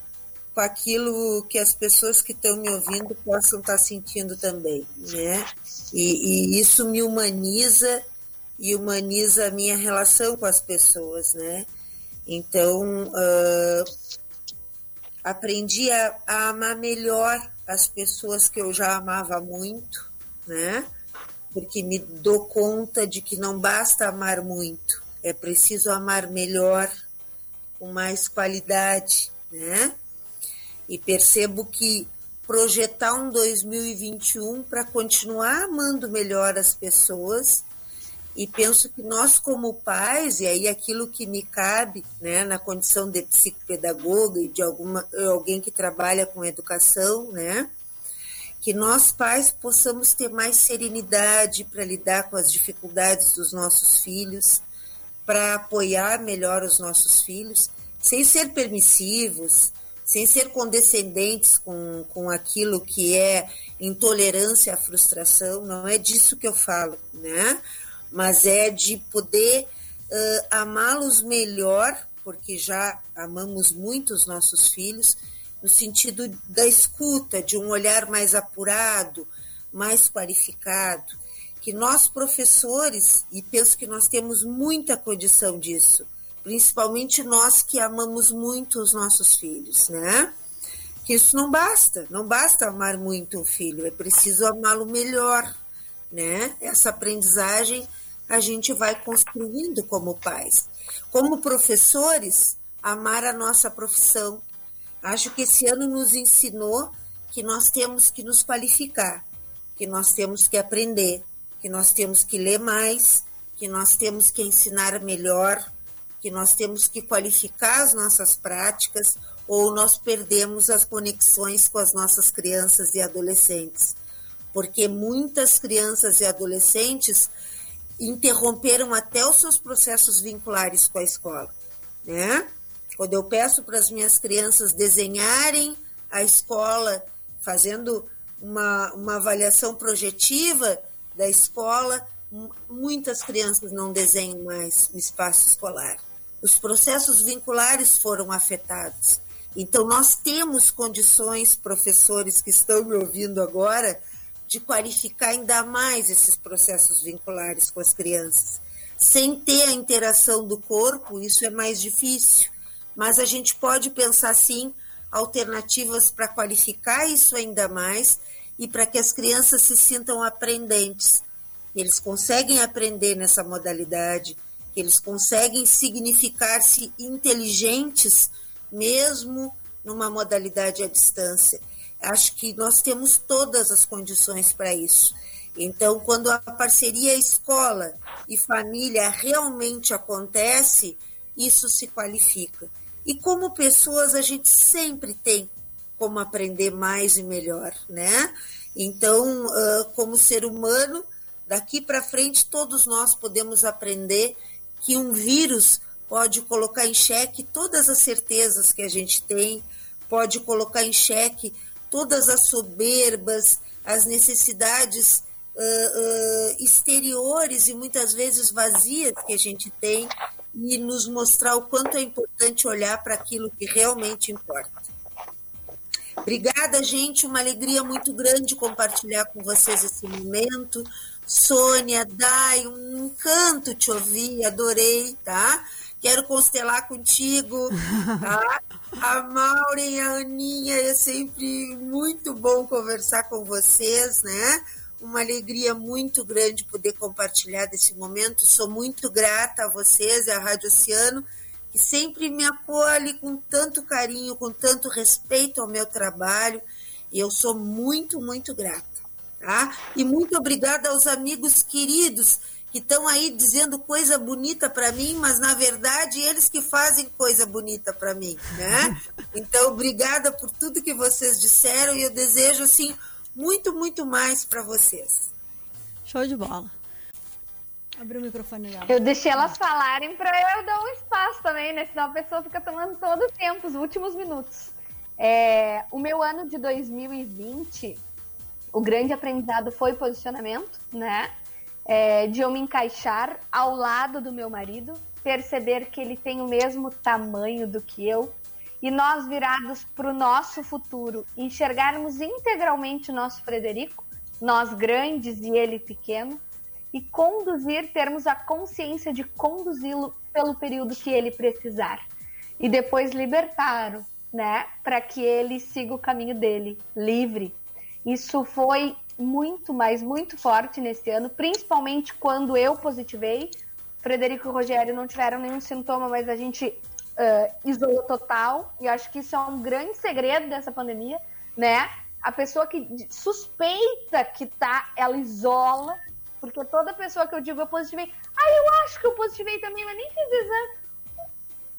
com aquilo que as pessoas que estão me ouvindo possam estar sentindo também, né? E, e isso me humaniza e humaniza a minha relação com as pessoas, né? Então, uh, aprendi a, a amar melhor as pessoas que eu já amava muito, né? Porque me dou conta de que não basta amar muito, é preciso amar melhor, com mais qualidade, né? E percebo que projetar um 2021 para continuar amando melhor as pessoas e penso que nós como pais e aí aquilo que me cabe né na condição de psicopedagoga e de alguma alguém que trabalha com educação né que nós pais possamos ter mais serenidade para lidar com as dificuldades dos nossos filhos para apoiar melhor os nossos filhos sem ser permissivos sem ser condescendentes com, com aquilo que é intolerância à frustração. Não é disso que eu falo né mas é de poder uh, amá-los melhor, porque já amamos muito os nossos filhos, no sentido da escuta, de um olhar mais apurado, mais qualificado, que nós professores, e penso que nós temos muita condição disso, principalmente nós que amamos muito os nossos filhos, né? Que isso não basta, não basta amar muito um filho, é preciso amá-lo melhor, né? Essa aprendizagem a gente vai construindo como pais. Como professores, amar a nossa profissão. Acho que esse ano nos ensinou que nós temos que nos qualificar, que nós temos que aprender, que nós temos que ler mais, que nós temos que ensinar melhor, que nós temos que qualificar as nossas práticas ou nós perdemos as conexões com as nossas crianças e adolescentes. Porque muitas crianças e adolescentes interromperam até os seus processos vinculares com a escola, né? Quando eu peço para as minhas crianças desenharem a escola, fazendo uma, uma avaliação projetiva da escola, muitas crianças não desenham mais o espaço escolar. Os processos vinculares foram afetados. Então, nós temos condições, professores que estão me ouvindo agora, de qualificar ainda mais esses processos vinculares com as crianças. Sem ter a interação do corpo, isso é mais difícil, mas a gente pode pensar sim alternativas para qualificar isso ainda mais e para que as crianças se sintam aprendentes. Eles conseguem aprender nessa modalidade, eles conseguem significar-se inteligentes mesmo numa modalidade à distância acho que nós temos todas as condições para isso. Então, quando a parceria escola e família realmente acontece, isso se qualifica. E como pessoas, a gente sempre tem como aprender mais e melhor, né? Então, como ser humano, daqui para frente, todos nós podemos aprender que um vírus pode colocar em xeque todas as certezas que a gente tem, pode colocar em xeque todas as soberbas, as necessidades uh, uh, exteriores e muitas vezes vazias que a gente tem e nos mostrar o quanto é importante olhar para aquilo que realmente importa. Obrigada, gente. Uma alegria muito grande compartilhar com vocês esse momento. Sônia, Dai, um encanto te ouvir, adorei, tá? Quero constelar contigo, tá? A Maureen, a Aninha, é sempre muito bom conversar com vocês, né? Uma alegria muito grande poder compartilhar desse momento. Sou muito grata a vocês, a Rádio Oceano, que sempre me acolhe com tanto carinho, com tanto respeito ao meu trabalho. E eu sou muito, muito grata. Tá? E muito obrigada aos amigos queridos que estão aí dizendo coisa bonita para mim, mas na verdade eles que fazem coisa bonita para mim, né? *laughs* Então, obrigada por tudo que vocês disseram e eu desejo assim muito, muito mais para vocês. Show de bola. Abre o microfone dela. Eu deixei elas falarem para eu dar um espaço também, né? Senão a pessoa fica tomando todo o tempo, os últimos minutos. É, o meu ano de 2020, o grande aprendizado foi posicionamento, né? É, de eu me encaixar ao lado do meu marido, perceber que ele tem o mesmo tamanho do que eu e nós virados para o nosso futuro, enxergarmos integralmente o nosso Frederico, nós grandes e ele pequeno, e conduzir, termos a consciência de conduzi-lo pelo período que ele precisar. E depois libertar, né, para que ele siga o caminho dele, livre. Isso foi muito, mas muito forte nesse ano, principalmente quando eu positivei. Frederico e Rogério não tiveram nenhum sintoma, mas a gente uh, isolou total. E acho que isso é um grande segredo dessa pandemia, né? A pessoa que suspeita que tá, ela isola, porque toda pessoa que eu digo eu positivei, ah, eu acho que eu positivei também, mas nem fiz exame.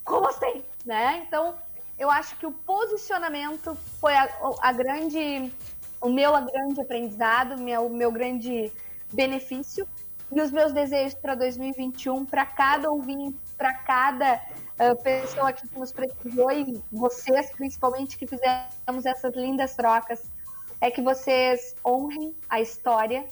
Como assim? Né? Então, eu acho que o posicionamento foi a, a grande o meu grande aprendizado, o meu grande benefício e os meus desejos para 2021, para cada ouvinte, para cada uh, pessoa que nos prestigiou e vocês, principalmente, que fizemos essas lindas trocas, é que vocês honrem a história,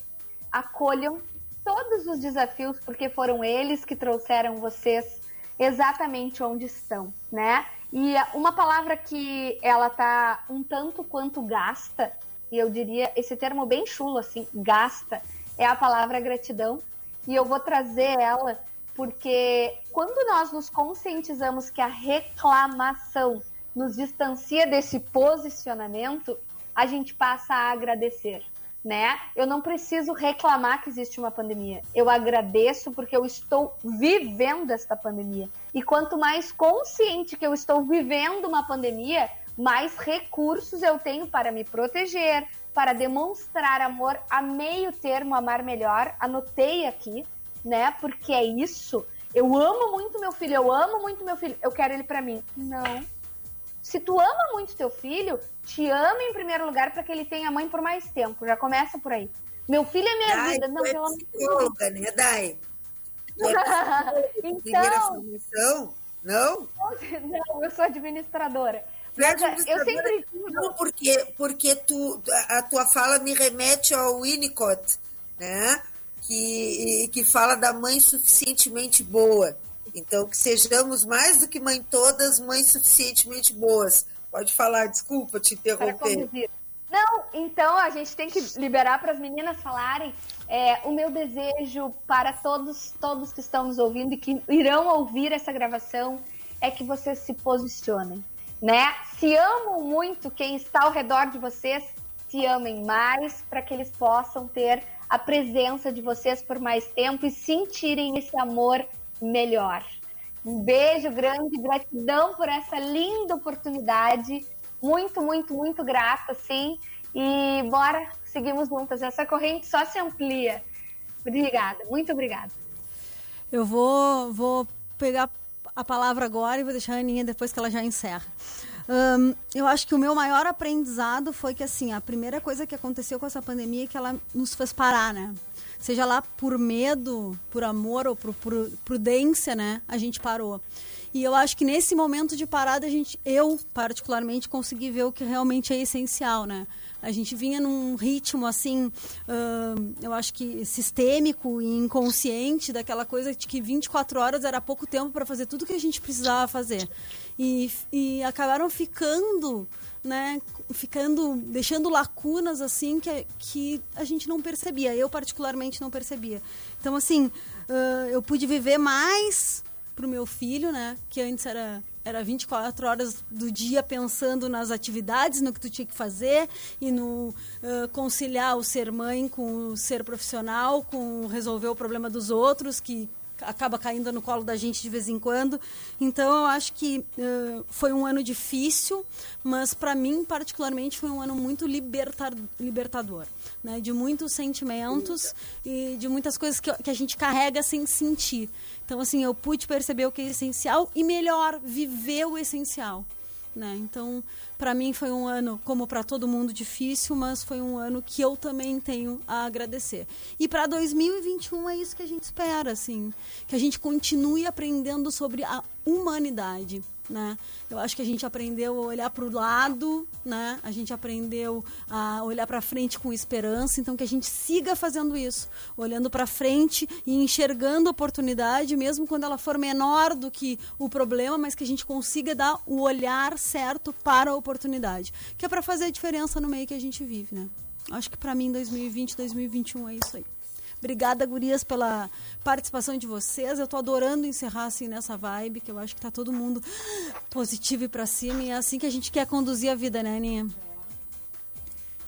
acolham todos os desafios, porque foram eles que trouxeram vocês exatamente onde estão, né? E uma palavra que ela tá um tanto quanto gasta e eu diria esse termo bem chulo, assim, gasta, é a palavra gratidão. E eu vou trazer ela porque quando nós nos conscientizamos que a reclamação nos distancia desse posicionamento, a gente passa a agradecer, né? Eu não preciso reclamar que existe uma pandemia. Eu agradeço porque eu estou vivendo esta pandemia. E quanto mais consciente que eu estou vivendo uma pandemia, mais recursos eu tenho para me proteger, para demonstrar amor a meio termo, amar melhor. Anotei aqui, né? Porque é isso. Eu amo muito meu filho, eu amo muito meu filho, eu quero ele para mim. Não. Se tu ama muito teu filho, te ama em primeiro lugar para que ele tenha mãe por mais tempo. Já começa por aí. Meu filho é minha Dai, vida. Não, é pelo amor psicóloga, né, Dai? É *laughs* então, Não? Não, eu sou administradora. Mas, eu sempre não porque porque tu a tua fala me remete ao Winnicott, né? Que que fala da mãe suficientemente boa. Então que sejamos mais do que mãe todas, mães suficientemente boas. Pode falar, desculpa te interromper. Não, então a gente tem que liberar para as meninas falarem. É, o meu desejo para todos, todos que estão nos ouvindo e que irão ouvir essa gravação é que vocês se posicionem né? Se amam muito quem está ao redor de vocês, se amem mais para que eles possam ter a presença de vocês por mais tempo e sentirem esse amor melhor. Um beijo grande, gratidão por essa linda oportunidade. Muito, muito, muito grata, sim. E bora, seguimos juntas. Essa corrente só se amplia. Obrigada, muito obrigada. Eu vou, vou pegar a palavra agora e vou deixar a Aninha depois que ela já encerra. Um, eu acho que o meu maior aprendizado foi que, assim, a primeira coisa que aconteceu com essa pandemia é que ela nos fez parar, né? Seja lá por medo, por amor ou por, por prudência, né? A gente parou. E eu acho que nesse momento de parada, a gente, eu particularmente consegui ver o que realmente é essencial, né? A gente vinha num ritmo assim, uh, eu acho que sistêmico e inconsciente, daquela coisa de que 24 horas era pouco tempo para fazer tudo que a gente precisava fazer. E, e acabaram ficando, né? Ficando, deixando lacunas assim que, que a gente não percebia. Eu, particularmente, não percebia. Então, assim, uh, eu pude viver mais pro meu filho, né? Que antes era era 24 horas do dia pensando nas atividades, no que tu tinha que fazer e no uh, conciliar o ser mãe com o ser profissional, com resolver o problema dos outros, que acaba caindo no colo da gente de vez em quando. Então, eu acho que uh, foi um ano difícil, mas para mim, particularmente, foi um ano muito libertar, libertador. Né? De muitos sentimentos e de muitas coisas que, que a gente carrega sem sentir. Então, assim, eu pude perceber o que é essencial e, melhor, viver o essencial. Né? Então, para mim foi um ano, como para todo mundo, difícil, mas foi um ano que eu também tenho a agradecer. E para 2021 é isso que a gente espera, assim, que a gente continue aprendendo sobre a humanidade né? Eu acho que a gente aprendeu a olhar para o lado, né? A gente aprendeu a olhar para frente com esperança, então que a gente siga fazendo isso, olhando para frente e enxergando a oportunidade, mesmo quando ela for menor do que o problema, mas que a gente consiga dar o olhar certo para a oportunidade, que é para fazer a diferença no meio que a gente vive, né? Acho que para mim 2020, 2021 é isso aí. Obrigada, gurias, pela participação de vocês. Eu estou adorando encerrar assim nessa vibe, que eu acho que está todo mundo positivo e para cima. E é assim que a gente quer conduzir a vida, né, Aninha?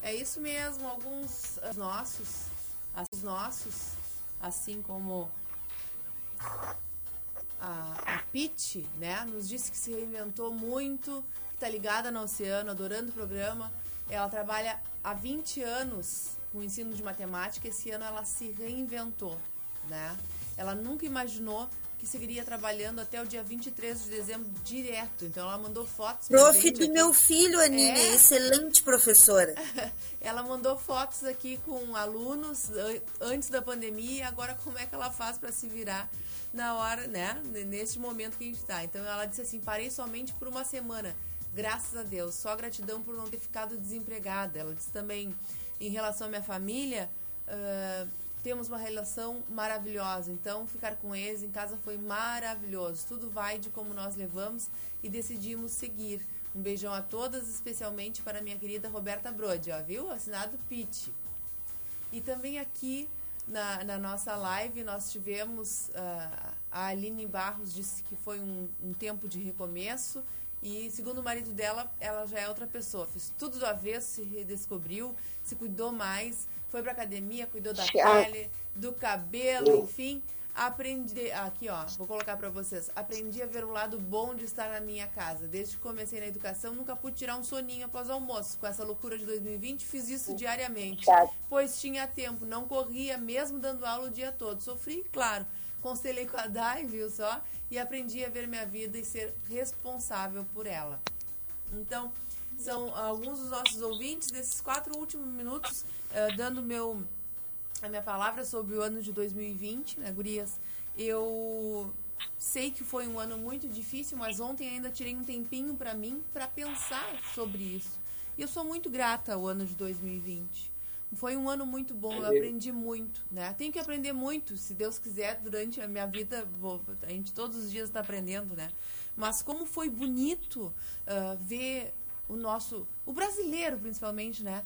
É isso mesmo. Alguns uh, nossos, os nossos, assim como a, a Pete, né, nos disse que se reinventou muito, que está ligada no oceano, adorando o programa. Ela trabalha há 20 anos com o ensino de matemática, esse ano ela se reinventou, né? Ela nunca imaginou que seguiria trabalhando até o dia 23 de dezembro direto. Então ela mandou fotos. Prof do meu filho, Aninha, é. excelente professora. *laughs* ela mandou fotos aqui com alunos antes da pandemia e agora como é que ela faz para se virar na hora, né? Neste momento que a gente está. Então ela disse assim: parei somente por uma semana. Graças a Deus, só gratidão por não ter ficado desempregada. Ela disse também em relação à minha família, uh, temos uma relação maravilhosa. Então, ficar com eles em casa foi maravilhoso. Tudo vai de como nós levamos e decidimos seguir. Um beijão a todas, especialmente para minha querida Roberta Brode, ó, viu? Assinado Pete. E também aqui na, na, nossa live nós tivemos uh, a Aline Barros disse que foi um, um tempo de recomeço e segundo o marido dela, ela já é outra pessoa. Fez tudo do avesso, se redescobriu, se cuidou mais, foi pra academia, cuidou da pele, do cabelo, enfim. Aprendi, aqui ó, vou colocar para vocês. Aprendi a ver o lado bom de estar na minha casa. Desde que comecei na educação, nunca pude tirar um soninho após o almoço. Com essa loucura de 2020, fiz isso diariamente. Pois tinha tempo, não corria, mesmo dando aula o dia todo. Sofri, claro. Constelei com a Dai, viu só? E aprendi a ver minha vida e ser responsável por ela. Então, são alguns dos nossos ouvintes desses quatro últimos minutos uh, dando meu a minha palavra sobre o ano de 2020, né, gurias? Eu sei que foi um ano muito difícil, mas ontem ainda tirei um tempinho para mim para pensar sobre isso. E eu sou muito grata ao ano de 2020. Foi um ano muito bom, eu aprendi muito, né? Tenho que aprender muito, se Deus quiser, durante a minha vida, vou, a gente todos os dias está aprendendo, né? Mas como foi bonito uh, ver o nosso, o brasileiro principalmente, né?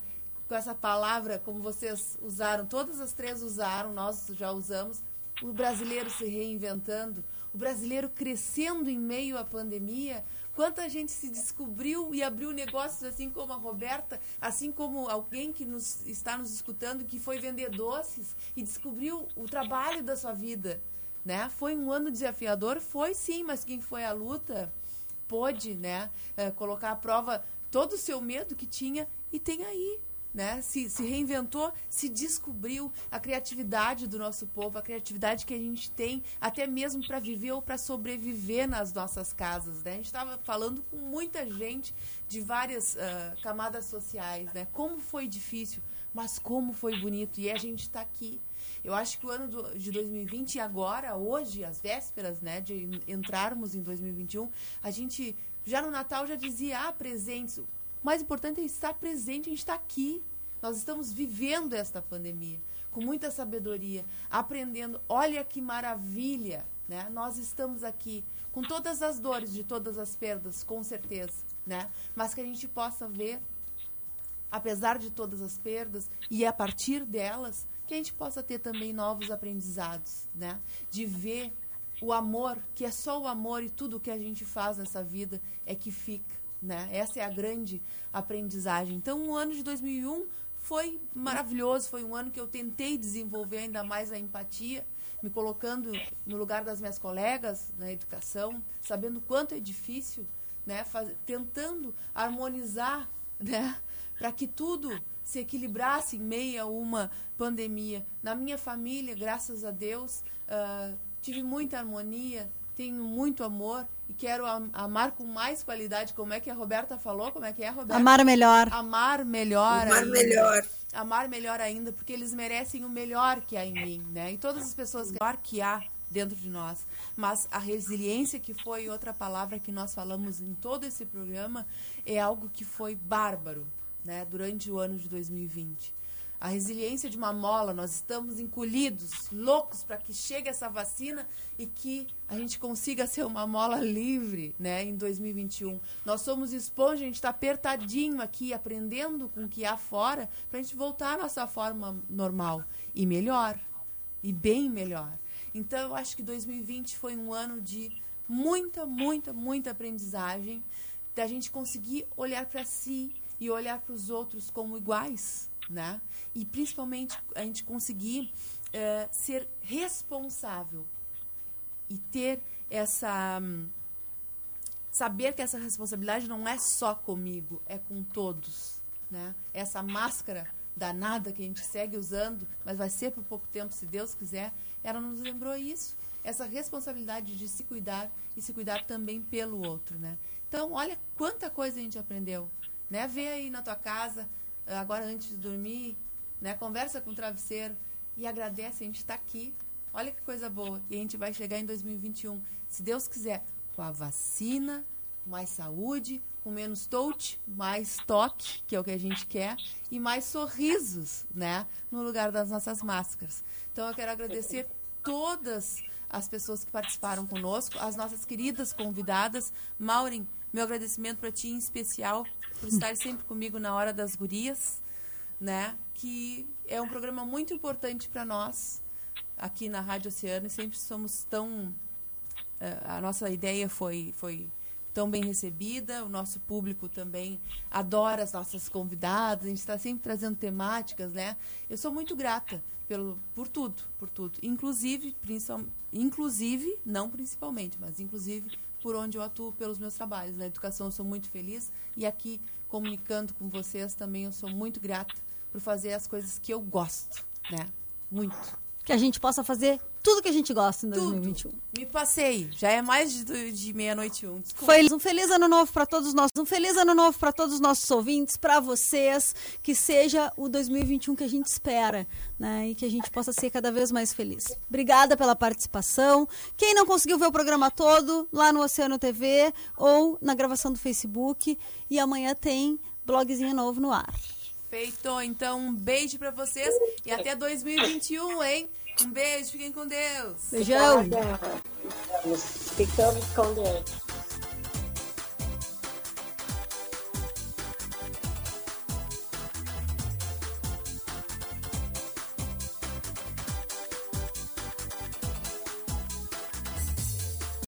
Com essa palavra, como vocês usaram, todas as três usaram, nós já usamos, o brasileiro se reinventando, o brasileiro crescendo em meio à pandemia, Quanta gente se descobriu e abriu negócios, assim como a Roberta, assim como alguém que nos, está nos escutando, que foi vender doces e descobriu o trabalho da sua vida. Né? Foi um ano desafiador? Foi sim, mas quem foi à luta pôde né, é, colocar à prova todo o seu medo que tinha e tem aí né? Se, se reinventou, se descobriu a criatividade do nosso povo, a criatividade que a gente tem até mesmo para viver ou para sobreviver nas nossas casas, né? A gente estava falando com muita gente de várias uh, camadas sociais, né? Como foi difícil, mas como foi bonito e a gente está aqui. Eu acho que o ano do, de 2020 e agora, hoje, as vésperas, né, de entrarmos em 2021, a gente já no Natal já dizia, ah, presentes, o mais importante é estar presente, a gente está aqui. Nós estamos vivendo esta pandemia com muita sabedoria, aprendendo. Olha que maravilha, né? Nós estamos aqui com todas as dores de todas as perdas, com certeza, né? Mas que a gente possa ver, apesar de todas as perdas e a partir delas, que a gente possa ter também novos aprendizados, né? De ver o amor, que é só o amor e tudo que a gente faz nessa vida é que fica né? Essa é a grande aprendizagem. Então, o ano de 2001 foi maravilhoso, foi um ano que eu tentei desenvolver ainda mais a empatia, me colocando no lugar das minhas colegas na educação, sabendo quanto é difícil, né, faz, tentando harmonizar, né, para que tudo se equilibrasse em meio a uma pandemia. Na minha família, graças a Deus, uh, tive muita harmonia, tenho muito amor e quero amar com mais qualidade. Como é que a Roberta falou? Como é que é, Roberta? Amar melhor. Amar melhor. Amar ainda. melhor. Amar melhor ainda, porque eles merecem o melhor que há em mim, né? E todas as pessoas melhor que há dentro de nós. Mas a resiliência, que foi outra palavra que nós falamos em todo esse programa, é algo que foi bárbaro, né? Durante o ano de 2020 a resiliência de uma mola, nós estamos encolhidos, loucos para que chegue essa vacina e que a gente consiga ser uma mola livre, né, em 2021. Nós somos esponja, a gente está apertadinho aqui, aprendendo com o que há fora, para a gente voltar à nossa forma normal e melhor, e bem melhor. Então, eu acho que 2020 foi um ano de muita, muita, muita aprendizagem, da gente conseguir olhar para si e olhar para os outros como iguais, né? E principalmente a gente conseguir é, ser responsável e ter essa saber que essa responsabilidade não é só comigo, é com todos, né? Essa máscara danada que a gente segue usando, mas vai ser por pouco tempo, se Deus quiser, ela nos lembrou isso, essa responsabilidade de se cuidar e se cuidar também pelo outro, né? Então, olha quanta coisa a gente aprendeu, né? Vê aí na tua casa, agora antes de dormir, né? Conversa com o travesseiro e agradece, a gente está aqui. Olha que coisa boa. E a gente vai chegar em 2021, se Deus quiser, com a vacina, mais saúde, com menos touch, mais toque, que é o que a gente quer, e mais sorrisos, né? No lugar das nossas máscaras. Então eu quero agradecer todas as pessoas que participaram conosco, as nossas queridas convidadas. Maureen, meu agradecimento para ti em especial por estar *laughs* sempre comigo na hora das gurias, né? Que é um programa muito importante para nós aqui na Rádio Oceano e sempre somos tão eh, a nossa ideia foi foi tão bem recebida, o nosso público também adora as nossas convidadas, a gente está sempre trazendo temáticas, né? Eu sou muito grata pelo, por tudo, por tudo. Inclusive, inclusive, não principalmente, mas inclusive por onde eu atuo pelos meus trabalhos. Na educação eu sou muito feliz e aqui comunicando com vocês também eu sou muito grata por fazer as coisas que eu gosto, né? Muito. Que a gente possa fazer tudo que a gente gosta em 2021. Tudo. Me passei, já é mais de, de meia-noite um. Foi um feliz ano novo para todos nós, um feliz ano novo para todos os nossos ouvintes, para vocês, que seja o 2021 que a gente espera, né? E que a gente possa ser cada vez mais feliz. Obrigada pela participação. Quem não conseguiu ver o programa todo, lá no Oceano TV ou na gravação do Facebook, e amanhã tem blogzinho novo no ar. Feito, então um beijo para vocês e até 2021, hein? Um beijo, fiquem com Deus. Beijão. Ficamos com Deus.